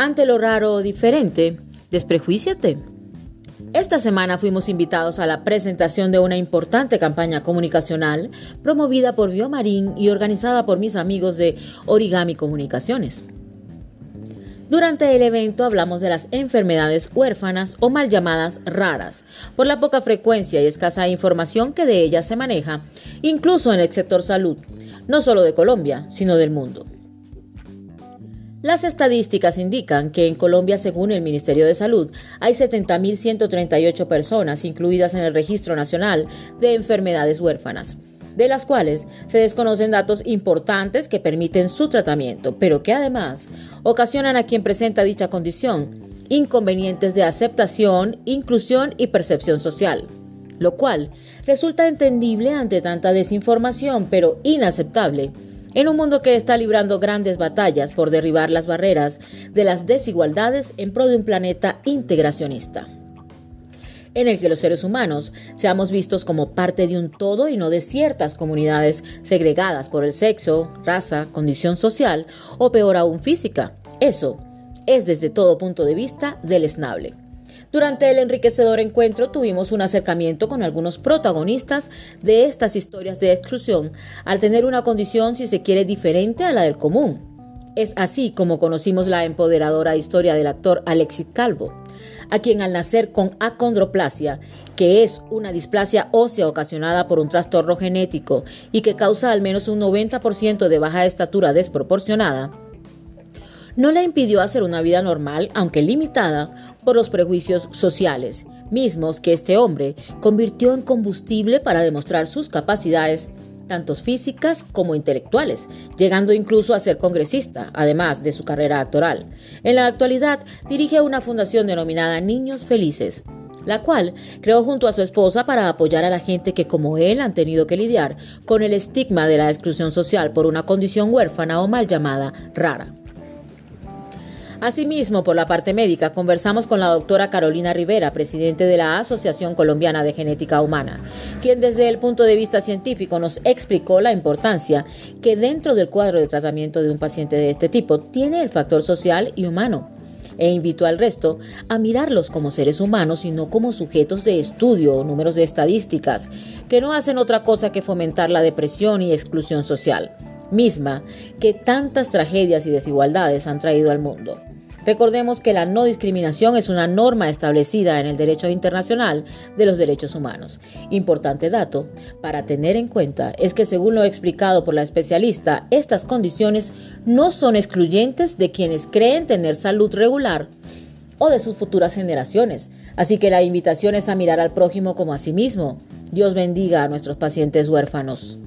Ante lo raro o diferente, desprejuíciate. Esta semana fuimos invitados a la presentación de una importante campaña comunicacional promovida por Biomarín y organizada por mis amigos de Origami Comunicaciones. Durante el evento hablamos de las enfermedades huérfanas o mal llamadas raras, por la poca frecuencia y escasa información que de ellas se maneja, incluso en el sector salud, no solo de Colombia, sino del mundo. Las estadísticas indican que en Colombia, según el Ministerio de Salud, hay 70.138 personas incluidas en el Registro Nacional de Enfermedades Huérfanas, de las cuales se desconocen datos importantes que permiten su tratamiento, pero que además ocasionan a quien presenta dicha condición inconvenientes de aceptación, inclusión y percepción social, lo cual resulta entendible ante tanta desinformación, pero inaceptable en un mundo que está librando grandes batallas por derribar las barreras de las desigualdades en pro de un planeta integracionista en el que los seres humanos seamos vistos como parte de un todo y no de ciertas comunidades segregadas por el sexo, raza, condición social o peor aún física. Eso es desde todo punto de vista deleznable. Durante el enriquecedor encuentro tuvimos un acercamiento con algunos protagonistas de estas historias de exclusión al tener una condición, si se quiere, diferente a la del común. Es así como conocimos la empoderadora historia del actor Alexis Calvo, a quien al nacer con acondroplasia, que es una displasia ósea ocasionada por un trastorno genético y que causa al menos un 90% de baja estatura desproporcionada, no le impidió hacer una vida normal, aunque limitada, por los prejuicios sociales, mismos que este hombre convirtió en combustible para demostrar sus capacidades, tanto físicas como intelectuales, llegando incluso a ser congresista, además de su carrera actoral. En la actualidad dirige una fundación denominada Niños Felices, la cual creó junto a su esposa para apoyar a la gente que como él han tenido que lidiar con el estigma de la exclusión social por una condición huérfana o mal llamada rara. Asimismo, por la parte médica, conversamos con la doctora Carolina Rivera, presidente de la Asociación Colombiana de Genética Humana, quien desde el punto de vista científico nos explicó la importancia que dentro del cuadro de tratamiento de un paciente de este tipo tiene el factor social y humano e invitó al resto a mirarlos como seres humanos y no como sujetos de estudio o números de estadísticas, que no hacen otra cosa que fomentar la depresión y exclusión social, misma que tantas tragedias y desigualdades han traído al mundo. Recordemos que la no discriminación es una norma establecida en el derecho internacional de los derechos humanos. Importante dato para tener en cuenta es que según lo explicado por la especialista, estas condiciones no son excluyentes de quienes creen tener salud regular o de sus futuras generaciones. Así que la invitación es a mirar al prójimo como a sí mismo. Dios bendiga a nuestros pacientes huérfanos.